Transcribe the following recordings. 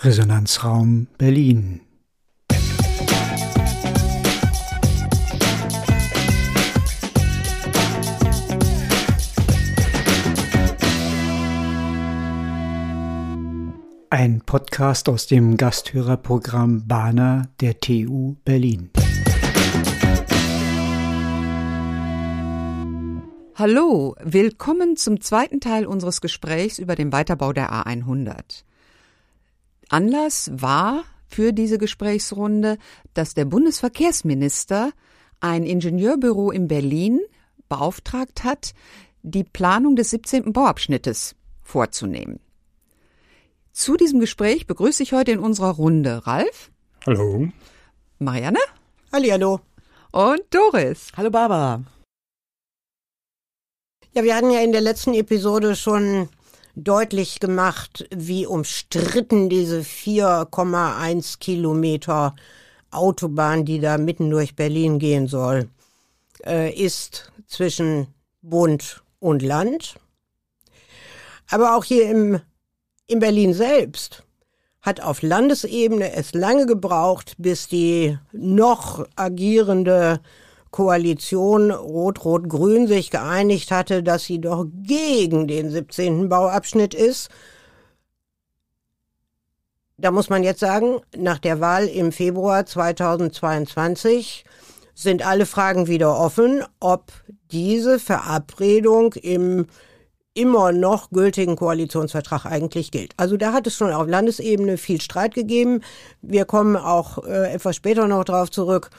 Resonanzraum Berlin. Ein Podcast aus dem Gasthörerprogramm Bana der TU Berlin. Hallo, willkommen zum zweiten Teil unseres Gesprächs über den Weiterbau der A100. Anlass war für diese Gesprächsrunde, dass der Bundesverkehrsminister ein Ingenieurbüro in Berlin beauftragt hat, die Planung des 17. Bauabschnittes vorzunehmen. Zu diesem Gespräch begrüße ich heute in unserer Runde Ralf. Hallo. Marianne. Hallihallo. Und Doris. Hallo Barbara. Ja, wir hatten ja in der letzten Episode schon deutlich gemacht, wie umstritten diese 4,1 Kilometer Autobahn, die da mitten durch Berlin gehen soll, äh, ist zwischen Bund und Land. Aber auch hier im, in Berlin selbst hat auf Landesebene es lange gebraucht, bis die noch agierende Koalition Rot-Rot-Grün sich geeinigt hatte, dass sie doch gegen den 17. Bauabschnitt ist. Da muss man jetzt sagen, nach der Wahl im Februar 2022 sind alle Fragen wieder offen, ob diese Verabredung im immer noch gültigen Koalitionsvertrag eigentlich gilt. Also da hat es schon auf Landesebene viel Streit gegeben. Wir kommen auch äh, etwas später noch darauf zurück,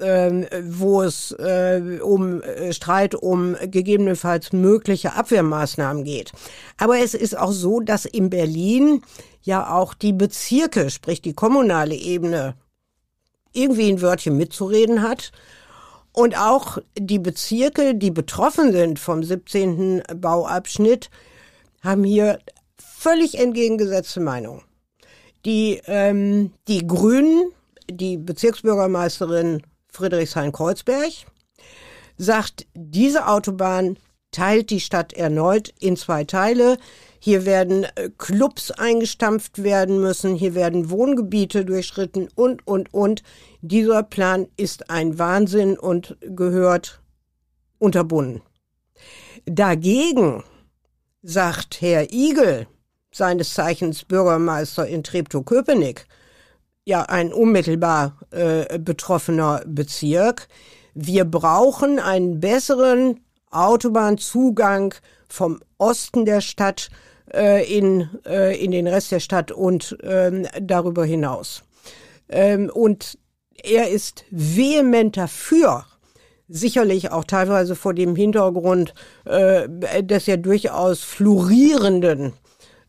ähm, wo es äh, um äh, Streit um gegebenenfalls mögliche Abwehrmaßnahmen geht. Aber es ist auch so, dass in Berlin ja auch die Bezirke, sprich die kommunale Ebene, irgendwie ein Wörtchen mitzureden hat. Und auch die Bezirke, die betroffen sind vom 17. Bauabschnitt, haben hier völlig entgegengesetzte Meinungen. Die, ähm, die Grünen, die Bezirksbürgermeisterin Friedrichshain-Kreuzberg, sagt, diese Autobahn teilt die Stadt erneut in zwei Teile. Hier werden äh, Clubs eingestampft werden müssen, hier werden Wohngebiete durchschritten und, und, und. Dieser Plan ist ein Wahnsinn und gehört unterbunden. Dagegen sagt Herr Igel, seines Zeichens Bürgermeister in Treptow-Köpenick, ja ein unmittelbar äh, betroffener Bezirk. Wir brauchen einen besseren Autobahnzugang vom Osten der Stadt äh, in, äh, in den Rest der Stadt und ähm, darüber hinaus. Ähm, und er ist vehement dafür, sicherlich auch teilweise vor dem Hintergrund äh, des ja durchaus florierenden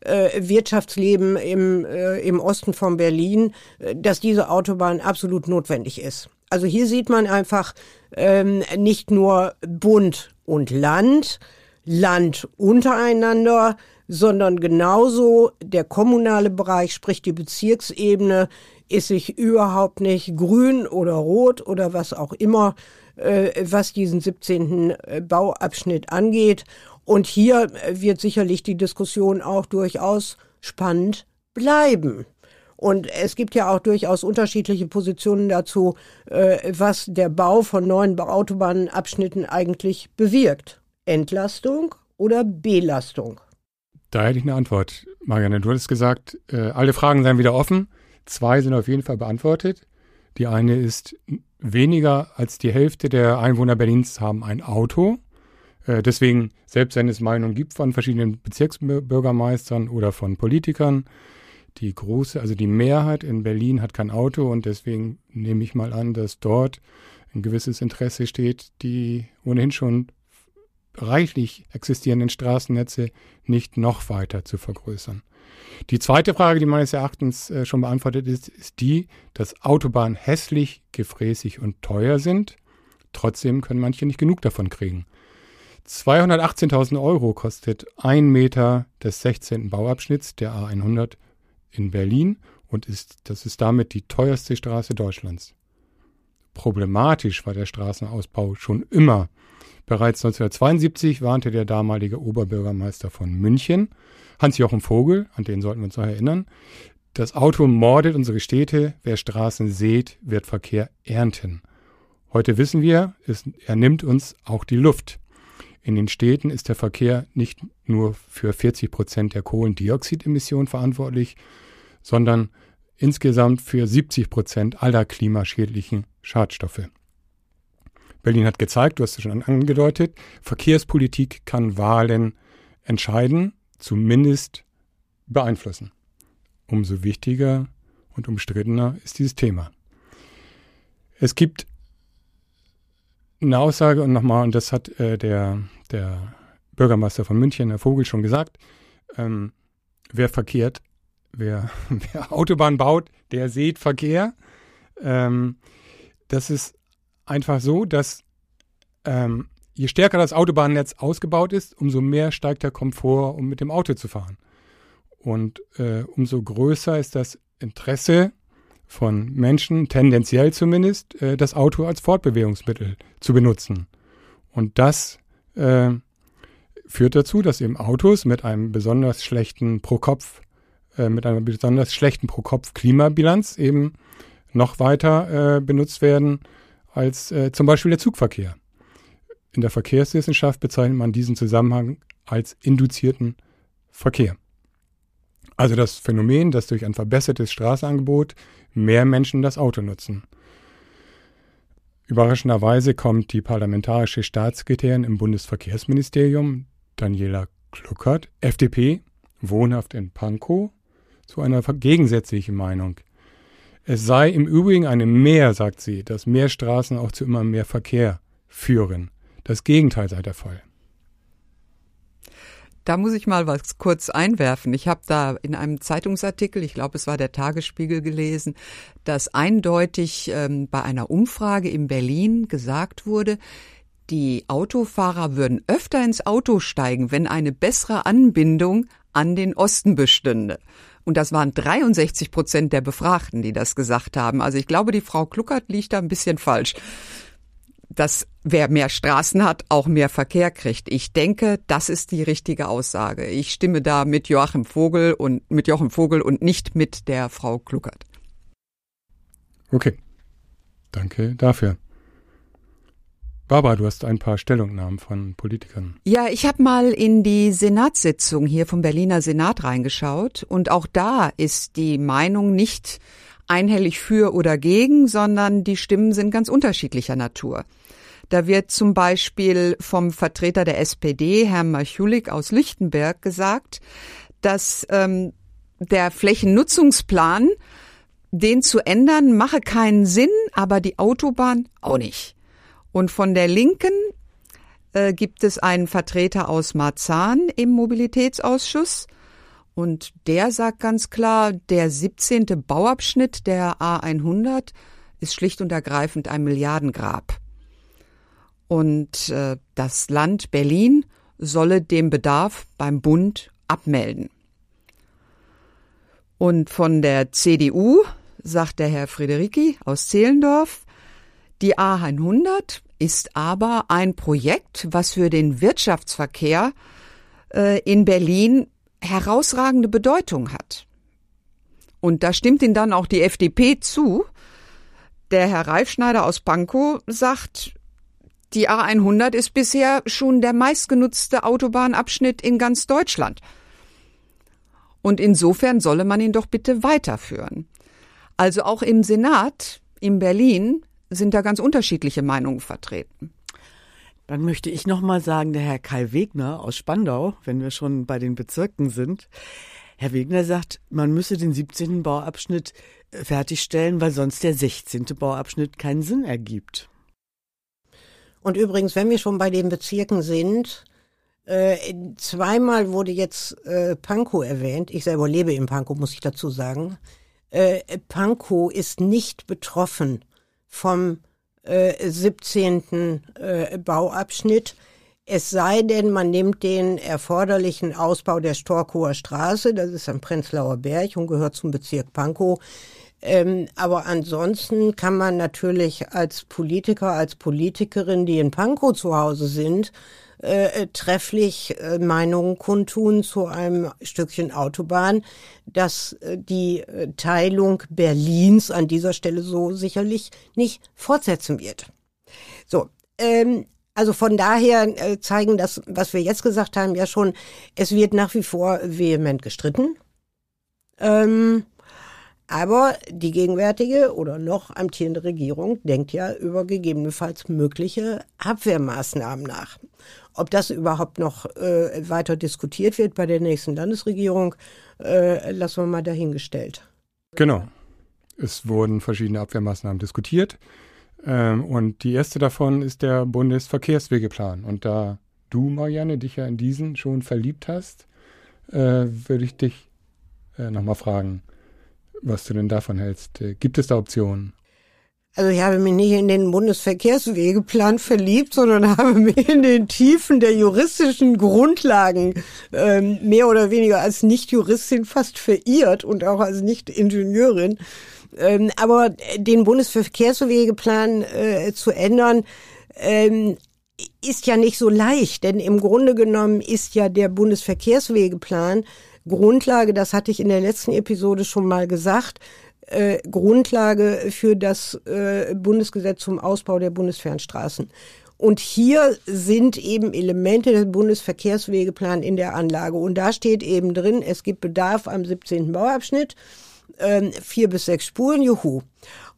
äh, Wirtschaftsleben im, äh, im Osten von Berlin, dass diese Autobahn absolut notwendig ist. Also hier sieht man einfach ähm, nicht nur Bund und Land, Land untereinander, sondern genauso der kommunale Bereich, sprich die Bezirksebene, ist sich überhaupt nicht grün oder rot oder was auch immer, äh, was diesen 17. Äh, Bauabschnitt angeht. Und hier wird sicherlich die Diskussion auch durchaus spannend bleiben. Und es gibt ja auch durchaus unterschiedliche Positionen dazu, äh, was der Bau von neuen Autobahnabschnitten eigentlich bewirkt. Entlastung oder Belastung? Da hätte ich eine Antwort. Marianne, du hattest gesagt, äh, alle Fragen seien wieder offen. Zwei sind auf jeden Fall beantwortet. Die eine ist, weniger als die Hälfte der Einwohner Berlins haben ein Auto. Äh, deswegen, selbst wenn es Meinungen gibt von verschiedenen Bezirksbürgermeistern oder von Politikern, die große, also die Mehrheit in Berlin hat kein Auto und deswegen nehme ich mal an, dass dort ein gewisses Interesse steht, die ohnehin schon reichlich existierenden Straßennetze nicht noch weiter zu vergrößern. Die zweite Frage, die meines Erachtens äh, schon beantwortet ist, ist die, dass Autobahnen hässlich, gefräßig und teuer sind. Trotzdem können manche nicht genug davon kriegen. 218.000 Euro kostet ein Meter des 16. Bauabschnitts der A100 in Berlin und ist, das ist damit die teuerste Straße Deutschlands. Problematisch war der Straßenausbau schon immer. Bereits 1972 warnte der damalige Oberbürgermeister von München, Hans-Jochen Vogel, an den sollten wir uns noch erinnern, Das Auto mordet unsere Städte. Wer Straßen sät, wird Verkehr ernten. Heute wissen wir, es, er nimmt uns auch die Luft. In den Städten ist der Verkehr nicht nur für 40 Prozent der Kohlendioxidemissionen verantwortlich, sondern insgesamt für 70 Prozent aller klimaschädlichen Schadstoffe. Berlin hat gezeigt, du hast es schon angedeutet, Verkehrspolitik kann Wahlen entscheiden, zumindest beeinflussen. Umso wichtiger und umstrittener ist dieses Thema. Es gibt eine Aussage und nochmal, und das hat äh, der, der Bürgermeister von München, Herr Vogel, schon gesagt, ähm, wer verkehrt, wer, wer Autobahn baut, der sieht Verkehr. Ähm, das ist einfach so, dass ähm, je stärker das Autobahnnetz ausgebaut ist, umso mehr steigt der Komfort, um mit dem Auto zu fahren. Und äh, umso größer ist das Interesse von Menschen, tendenziell zumindest, äh, das Auto als Fortbewegungsmittel zu benutzen. Und das äh, führt dazu, dass eben Autos mit einem besonders schlechten Pro-Kopf, äh, mit einer besonders schlechten Pro-Kopf-Klimabilanz eben noch weiter äh, benutzt werden als äh, zum Beispiel der Zugverkehr. In der Verkehrswissenschaft bezeichnet man diesen Zusammenhang als induzierten Verkehr. Also das Phänomen, dass durch ein verbessertes Straßenangebot mehr Menschen das Auto nutzen. Überraschenderweise kommt die parlamentarische Staatssekretärin im Bundesverkehrsministerium, Daniela Kluckert, FDP, wohnhaft in Pankow, zu einer gegensätzlichen Meinung. Es sei im Übrigen eine Mehr, sagt sie, dass mehr Straßen auch zu immer mehr Verkehr führen. Das Gegenteil sei der Fall. Da muss ich mal was kurz einwerfen. Ich habe da in einem Zeitungsartikel, ich glaube es war der Tagesspiegel gelesen, dass eindeutig ähm, bei einer Umfrage in Berlin gesagt wurde, die Autofahrer würden öfter ins Auto steigen, wenn eine bessere Anbindung an den Osten bestünde. Und das waren 63 Prozent der Befragten, die das gesagt haben. Also ich glaube, die Frau Kluckert liegt da ein bisschen falsch dass wer mehr Straßen hat, auch mehr Verkehr kriegt. Ich denke, das ist die richtige Aussage. Ich stimme da mit Joachim Vogel und mit Joachim Vogel und nicht mit der Frau Kluckert. Okay. Danke dafür. Barbara, du hast ein paar Stellungnahmen von Politikern. Ja, ich habe mal in die Senatssitzung hier vom Berliner Senat reingeschaut und auch da ist die Meinung nicht einhellig für oder gegen, sondern die Stimmen sind ganz unterschiedlicher Natur. Da wird zum Beispiel vom Vertreter der SPD, Herrn Machulik aus Lichtenberg, gesagt, dass ähm, der Flächennutzungsplan, den zu ändern, mache keinen Sinn, aber die Autobahn auch nicht. Und von der Linken äh, gibt es einen Vertreter aus Marzahn im Mobilitätsausschuss. Und der sagt ganz klar, der 17. Bauabschnitt der A100 ist schlicht und ergreifend ein Milliardengrab. Und äh, das Land Berlin solle den Bedarf beim Bund abmelden. Und von der CDU sagt der Herr Friederiki aus Zehlendorf, die A100 ist aber ein Projekt, was für den Wirtschaftsverkehr äh, in Berlin herausragende Bedeutung hat. Und da stimmt Ihnen dann auch die FDP zu. Der Herr Reifschneider aus Pankow sagt, die A100 ist bisher schon der meistgenutzte Autobahnabschnitt in ganz Deutschland. Und insofern solle man ihn doch bitte weiterführen. Also auch im Senat in Berlin sind da ganz unterschiedliche Meinungen vertreten. Dann möchte ich noch mal sagen, der Herr Kai Wegner aus Spandau, wenn wir schon bei den Bezirken sind, Herr Wegner sagt, man müsse den 17. Bauabschnitt äh, fertigstellen, weil sonst der 16. Bauabschnitt keinen Sinn ergibt. Und übrigens, wenn wir schon bei den Bezirken sind, äh, zweimal wurde jetzt äh, Pankow erwähnt. Ich selber lebe in Pankow, muss ich dazu sagen. Äh, Pankow ist nicht betroffen vom äh, 17. Äh, Bauabschnitt. Es sei denn, man nimmt den erforderlichen Ausbau der Storkower Straße, das ist am Prenzlauer Berg und gehört zum Bezirk Pankow, Ähm, aber ansonsten kann man natürlich als Politiker, als Politikerin, die in Pankow zu Hause sind, äh, trefflich äh, Meinungen kundtun zu einem Stückchen Autobahn, dass äh, die äh, Teilung Berlins an dieser Stelle so sicherlich nicht fortsetzen wird. So, ähm, also von daher äh, zeigen das, was wir jetzt gesagt haben, ja schon, es wird nach wie vor vehement gestritten. Ähm, aber die gegenwärtige oder noch amtierende Regierung denkt ja über gegebenenfalls mögliche Abwehrmaßnahmen nach. Ob das überhaupt noch äh, weiter diskutiert wird bei der nächsten Landesregierung, äh, lassen wir mal dahingestellt. Genau. Es wurden verschiedene Abwehrmaßnahmen diskutiert. Ähm, und die erste davon ist der Bundesverkehrswegeplan. Und da du, Marianne, dich ja in diesen schon verliebt hast, äh, würde ich dich äh, nochmal fragen, was du denn davon hältst. Äh, gibt es da Optionen? Also ich habe mich nicht in den Bundesverkehrswegeplan verliebt, sondern habe mich in den Tiefen der juristischen Grundlagen ähm, mehr oder weniger als Nicht-Juristin fast verirrt und auch als Nicht-Ingenieurin. Ähm, aber den Bundesverkehrswegeplan äh, zu ändern, ähm, ist ja nicht so leicht, denn im Grunde genommen ist ja der Bundesverkehrswegeplan Grundlage, das hatte ich in der letzten Episode schon mal gesagt, äh, Grundlage für das äh, Bundesgesetz zum Ausbau der Bundesfernstraßen. Und hier sind eben Elemente des Bundesverkehrswegeplans in der Anlage. Und da steht eben drin, es gibt Bedarf am 17. Bauabschnitt, äh, vier bis sechs Spuren, juhu.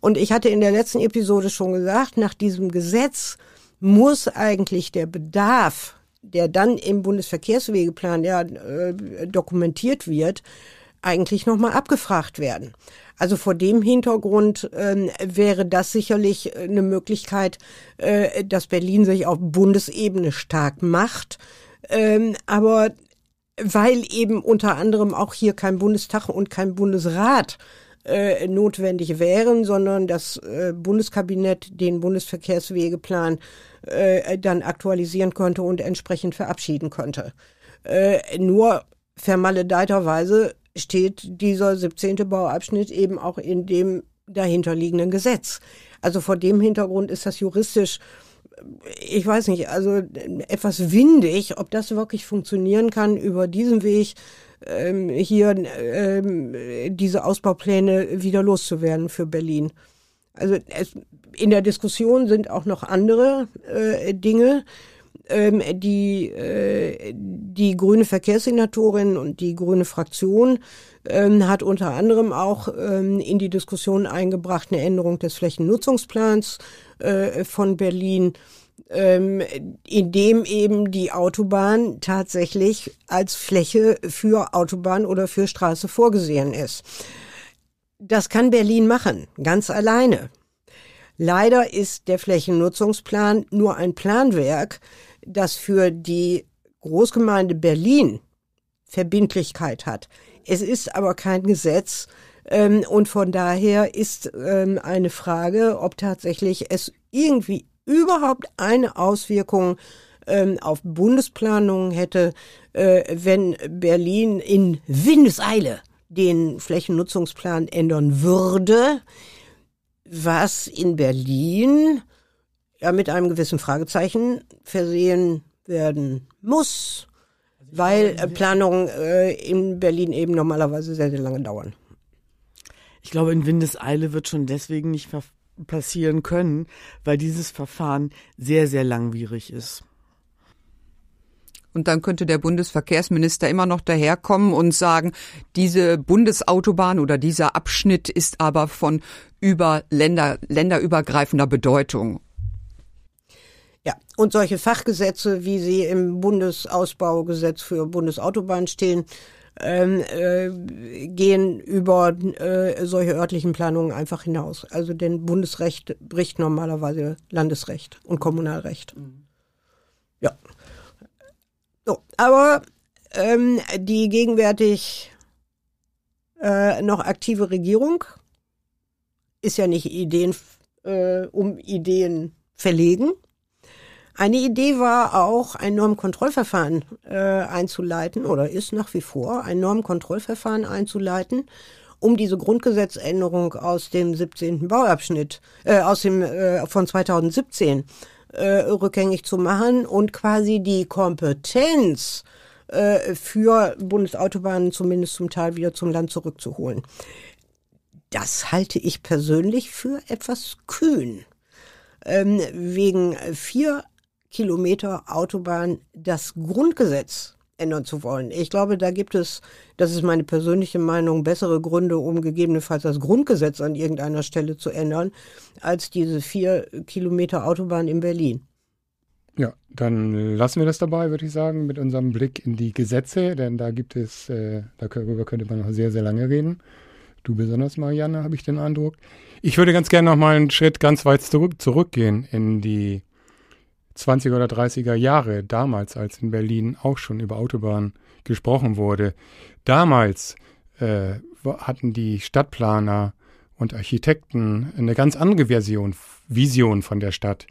Und ich hatte in der letzten Episode schon gesagt, nach diesem Gesetz muss eigentlich der Bedarf der dann im Bundesverkehrswegeplan ja äh, dokumentiert wird, eigentlich nochmal abgefragt werden. Also vor dem Hintergrund äh, wäre das sicherlich eine Möglichkeit, äh, dass Berlin sich auf Bundesebene stark macht. Ähm, aber weil eben unter anderem auch hier kein Bundestag und kein Bundesrat äh, notwendig wären, sondern das äh, Bundeskabinett den Bundesverkehrswegeplan äh, dann aktualisieren konnte und entsprechend verabschieden konnte. Äh, nur vermaledeiterweise steht dieser 17. Bauabschnitt eben auch in dem dahinterliegenden Gesetz. Also vor dem Hintergrund ist das juristisch ich weiß nicht, also etwas windig, ob das wirklich funktionieren kann über diesen Weg ähm, hier ähm, diese Ausbaupläne wieder loszuwerden für Berlin. Also es, in der Diskussion sind auch noch andere äh, Dinge. Ähm, die, äh, die grüne Verkehrssenatorin und die grüne Fraktion ähm, hat unter anderem auch ähm, in die Diskussion eingebracht eine Änderung des Flächennutzungsplans äh, von Berlin, ähm, in dem eben die Autobahn tatsächlich als Fläche für Autobahn oder für Straße vorgesehen ist. Das kann Berlin machen, ganz alleine. Leider ist der Flächennutzungsplan nur ein Planwerk, das für die Großgemeinde Berlin Verbindlichkeit hat. Es ist aber kein Gesetz ähm, und von daher ist ähm, eine Frage, ob tatsächlich es irgendwie überhaupt eine Auswirkung ähm, auf Bundesplanungen hätte, äh, wenn Berlin in Windeseile den Flächennutzungsplan ändern würde, was in Berlin ja mit einem gewissen Fragezeichen versehen werden muss, weil äh, Planungen äh, in Berlin eben normalerweise sehr, sehr lange dauern. Ich glaube, in Windeseile wird schon deswegen nicht passieren können, weil dieses Verfahren sehr, sehr langwierig ist. Und dann könnte der Bundesverkehrsminister immer noch daherkommen und sagen, diese Bundesautobahn oder dieser Abschnitt ist aber von über Länder, länderübergreifender Bedeutung. Ja, und solche Fachgesetze, wie sie im Bundesausbaugesetz für Bundesautobahnen stehen, ähm, äh, gehen über äh, solche örtlichen Planungen einfach hinaus. Also denn Bundesrecht bricht normalerweise Landesrecht und Kommunalrecht. Mhm. Ja. So, aber ähm, die gegenwärtig äh, noch aktive Regierung ist ja nicht Ideen äh, um Ideen verlegen. Eine Idee war auch, ein Normkontrollverfahren äh, einzuleiten oder ist nach wie vor ein Normkontrollverfahren einzuleiten, um diese Grundgesetzänderung aus dem 17. Bauabschnitt, äh, aus dem äh, von 2017 äh, rückgängig zu machen und quasi die Kompetenz äh, für Bundesautobahnen zumindest zum Teil wieder zum Land zurückzuholen. Das halte ich persönlich für etwas kühn. Ähm, wegen vier Kilometer Autobahn das Grundgesetz ändern zu wollen. Ich glaube, da gibt es, das ist meine persönliche Meinung, bessere Gründe, um gegebenenfalls das Grundgesetz an irgendeiner Stelle zu ändern, als diese vier Kilometer Autobahn in Berlin. Ja, dann lassen wir das dabei, würde ich sagen, mit unserem Blick in die Gesetze, denn da gibt es, äh, darüber könnte man noch sehr, sehr lange reden. Du besonders, Marianne, habe ich den Eindruck. Ich würde ganz gerne noch mal einen Schritt ganz weit zurück, zurückgehen in die 20er oder 30er Jahre, damals, als in Berlin auch schon über Autobahnen gesprochen wurde. Damals äh, hatten die Stadtplaner und Architekten eine ganz andere Version, Vision von der Stadt.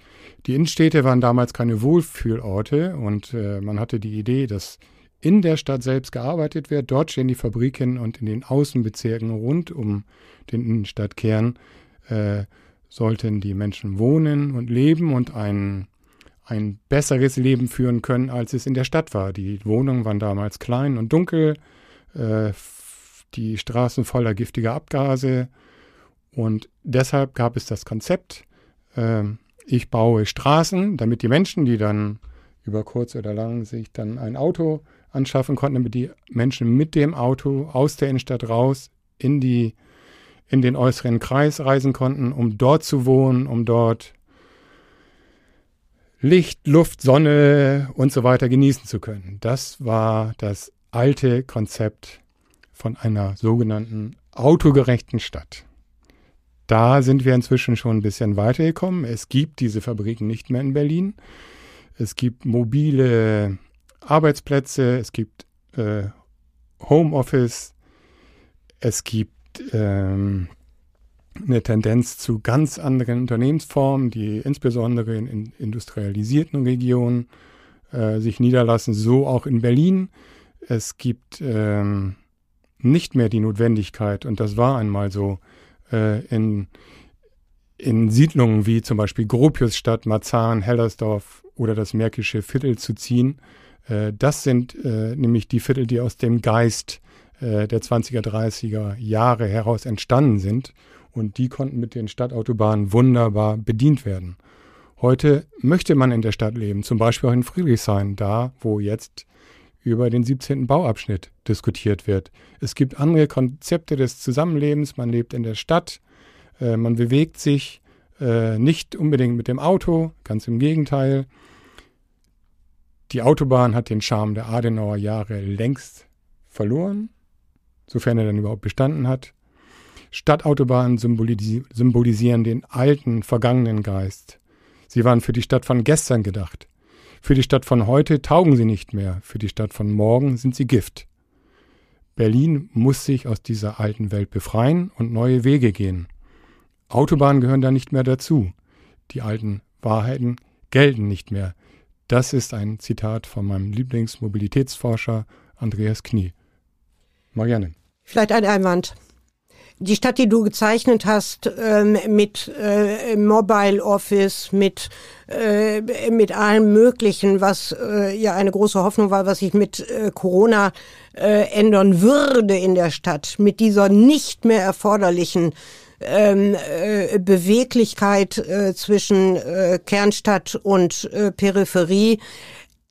Die Innenstädte waren damals keine Wohlfühlorte und äh, man hatte die Idee, dass in der Stadt selbst gearbeitet wird. Dort stehen die Fabriken und in den Außenbezirken rund um den Innenstadtkern äh, sollten die Menschen wohnen und leben und ein ein besseres Leben führen können, als es in der Stadt war. Die Wohnungen waren damals klein und dunkel, äh, die Straßen voller giftiger Abgase und deshalb gab es das Konzept, äh, ich baue Straßen, damit die Menschen, die dann über kurz oder lang sich dann ein Auto anschaffen konnten, damit die Menschen mit dem Auto aus der Innenstadt raus in die in den äußeren Kreis reisen konnten, um dort zu wohnen, um dort Licht, Luft, Sonne und so weiter genießen zu können. Das war das alte Konzept von einer sogenannten autogerechten Stadt. Da sind wir inzwischen schon ein bisschen weitergekommen. Es gibt diese Fabriken nicht mehr in Berlin. Es gibt mobile Arbeitsplätze, es gibt äh, Homeoffice, es gibt ähm, eine Tendenz zu ganz anderen Unternehmensformen, die insbesondere in, in industrialisierten Regionen äh, sich niederlassen, so auch in Berlin. Es gibt ähm, nicht mehr die Notwendigkeit, und das war einmal so, äh, in, in Siedlungen wie zum Beispiel Gropiusstadt, Marzahn, Hellersdorf oder das Märkische Viertel zu ziehen. Äh, das sind äh, nämlich die Viertel, die aus dem Geist äh, der 20er, 30er Jahre heraus entstanden sind und die konnten mit den Stadtautobahnen wunderbar bedient werden. Heute möchte man in der Stadt leben, zum Beispiel auch in Friedrichshain, da wo jetzt über den 17. Bauabschnitt diskutiert wird. Es gibt andere Konzepte des Zusammenlebens, man lebt in der Stadt, äh, man bewegt sich äh, nicht unbedingt mit dem Auto, ganz im Gegenteil. Die Autobahn hat den Charme der Adenauer Jahre längst verloren, sofern er dann überhaupt bestanden hat. Stadtautobahnen symbolisi symbolisieren den alten, vergangenen Geist. Sie waren für die Stadt von gestern gedacht. Für die Stadt von heute taugen sie nicht mehr, für die Stadt von morgen sind sie Gift. Berlin muss sich aus dieser alten Welt befreien und neue Wege gehen. Autobahnen gehören da nicht mehr dazu. Die alten Wahrheiten gelten nicht mehr. Das ist ein Zitat von meinem Lieblingsmobilitätsforscher Andreas Knie. Marianne. Vielleicht ein Einwand die Stadt, die du gezeichnet hast, ähm, mit äh, Mobile Office, mit äh, mit allem Möglichen, was äh, ja eine große Hoffnung war, was sich mit äh, Corona äh, ändern würde in der Stadt, mit dieser nicht mehr erforderlichen ähm, äh, Beweglichkeit äh, zwischen äh, Kernstadt und äh, Peripherie.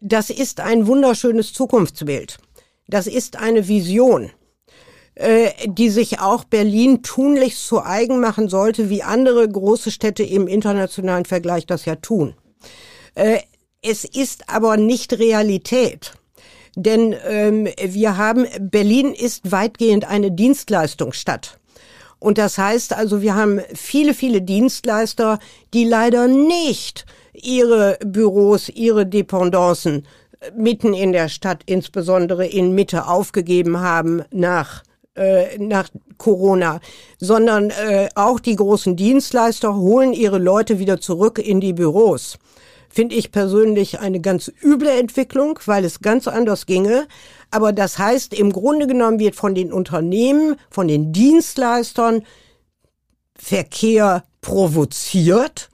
Das ist ein wunderschönes Zukunftsbild. Das ist eine Vision. Äh, die sich auch Berlin tunlichst zu eigen machen sollte, wie andere große Städte im internationalen Vergleich das ja tun. Äh, es ist aber nicht Realität. Denn ähm, wir haben, Berlin ist weitgehend eine Dienstleistungsstadt. Und das heißt also, wir haben viele, viele Dienstleister, die leider nicht ihre Büros, ihre Dependancen mitten in der Stadt, insbesondere in Mitte, aufgegeben haben nach äh, nach Corona, sondern äh, auch die großen Dienstleister holen ihre Leute wieder zurück in die Büros. finde ich persönlich eine ganz üble Entwicklung, weil es ganz anders ginge. Aber das heißt, im Grunde genommen wird von den Unternehmen, von den Dienstleistern Verkehr provoziert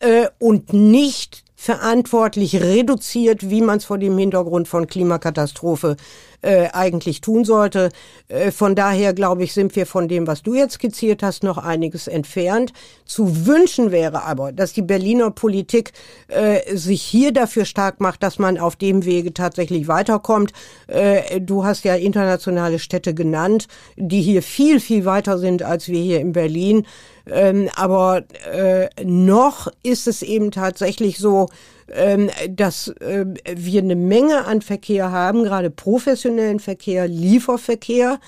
äh, und nicht verantwortlich reduziert, wie man es vor dem Hintergrund von Klimakatastrophe äh, eigentlich tun sollte. Äh, von daher glaube ich, sind wir von dem, was du jetzt skizziert hast, noch einiges entfernt. Zu wünschen wäre aber, dass die Berliner Politik äh, sich hier dafür stark macht, dass man auf dem Wege tatsächlich weiterkommt. Äh, du hast ja internationale Städte genannt, die hier viel, viel weiter sind als wir hier in Berlin. Ähm, aber äh, noch ist es eben tatsächlich so, ähm, dass äh, wir eine Menge an Verkehr haben, gerade professionellen Verkehr, Lieferverkehr,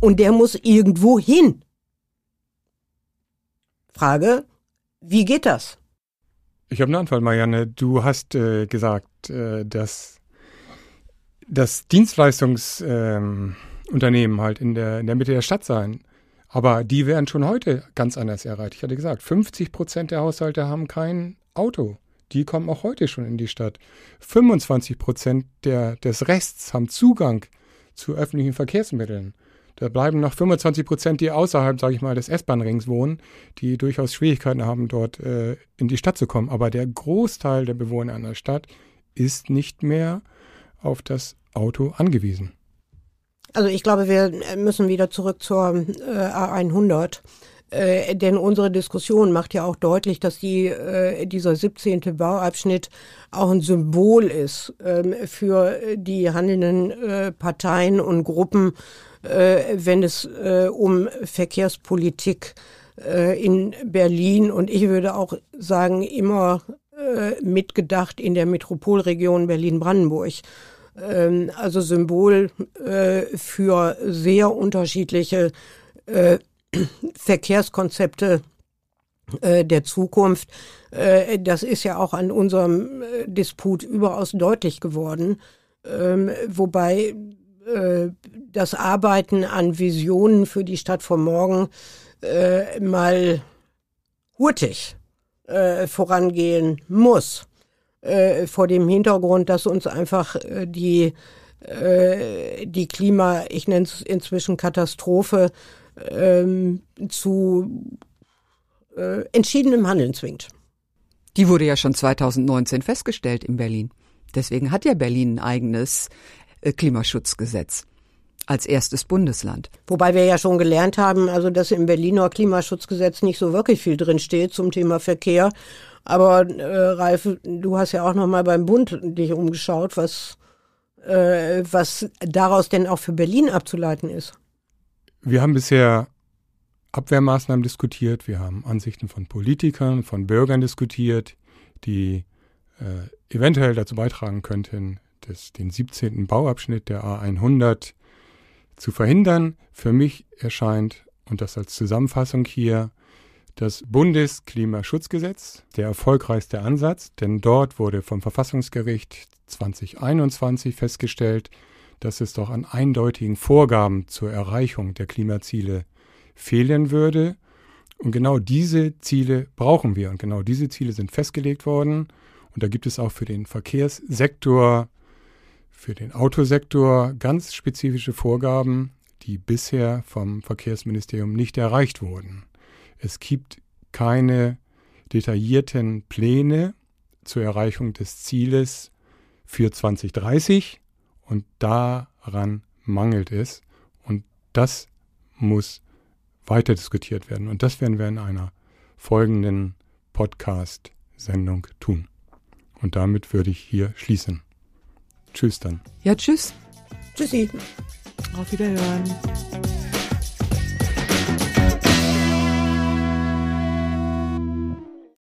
und der muss irgendwo hin. Frage, wie geht das? Ich habe eine Antwort, Marianne. Du hast äh, gesagt, äh, dass das Dienstleistungsunternehmen ähm, halt in der, in der Mitte der Stadt sein. Aber die werden schon heute ganz anders erreicht. Ich hatte gesagt, 50 Prozent der Haushalte haben kein Auto. Die kommen auch heute schon in die Stadt. 25 Prozent der, des Rests haben Zugang zu öffentlichen Verkehrsmitteln. Da bleiben noch 25 Prozent, die außerhalb, sage ich mal, des S-Bahn-Rings wohnen, die durchaus Schwierigkeiten haben, dort äh, in die Stadt zu kommen. Aber der Großteil der Bewohner einer Stadt ist nicht mehr auf das Auto angewiesen. Also ich glaube, wir müssen wieder zurück zur äh, A100. Äh, denn unsere Diskussion macht ja auch deutlich, dass die, äh, dieser 17. Bauabschnitt auch ein Symbol ist ähm, für die handelnden äh, Parteien und Gruppen, äh, wenn es äh, um Verkehrspolitik äh, in Berlin und ich würde auch sagen, immer äh, mitgedacht in der Metropolregion Berlin-Brandenburg ähm, also Symbol äh, für sehr unterschiedliche äh, Verkehrskonzepte äh, der Zukunft. Äh, das ist ja auch an unserem äh, Disput überaus deutlich geworden, ähm, wobei das Arbeiten an Visionen für die Stadt von morgen mal hurtig vorangehen muss äh, vor dem Hintergrund, dass uns einfach äh, die, äh, die Klima, ich nenne es inzwischen Katastrophe, ähm, zu äh, entschiedenem Handeln zwingt. Die wurde ja schon 2019 festgestellt in Berlin. Deswegen hat ja Berlin ein eigenes äh, Klimaschutzgesetz als erstes Bundesland. Wobei wir ja schon gelernt haben, also dass im Berliner Klimaschutzgesetz nicht so wirklich viel drin steht zum Thema Verkehr aber äh, Ralf, du hast ja auch noch mal beim Bund dich umgeschaut, was äh, was daraus denn auch für Berlin abzuleiten ist. Wir haben bisher Abwehrmaßnahmen diskutiert, wir haben Ansichten von Politikern, von Bürgern diskutiert, die äh, eventuell dazu beitragen könnten, das, den 17. Bauabschnitt der A100 zu verhindern. Für mich erscheint, und das als Zusammenfassung hier, das Bundesklimaschutzgesetz, der erfolgreichste Ansatz, denn dort wurde vom Verfassungsgericht 2021 festgestellt, dass es doch an eindeutigen Vorgaben zur Erreichung der Klimaziele fehlen würde. Und genau diese Ziele brauchen wir. Und genau diese Ziele sind festgelegt worden. Und da gibt es auch für den Verkehrssektor, für den Autosektor ganz spezifische Vorgaben, die bisher vom Verkehrsministerium nicht erreicht wurden. Es gibt keine detaillierten Pläne zur Erreichung des Zieles für 2030 und daran mangelt es und das muss weiter diskutiert werden und das werden wir in einer folgenden Podcast-Sendung tun. Und damit würde ich hier schließen. Tschüss dann. Ja, tschüss. Tschüssi. Auf Wiederhören.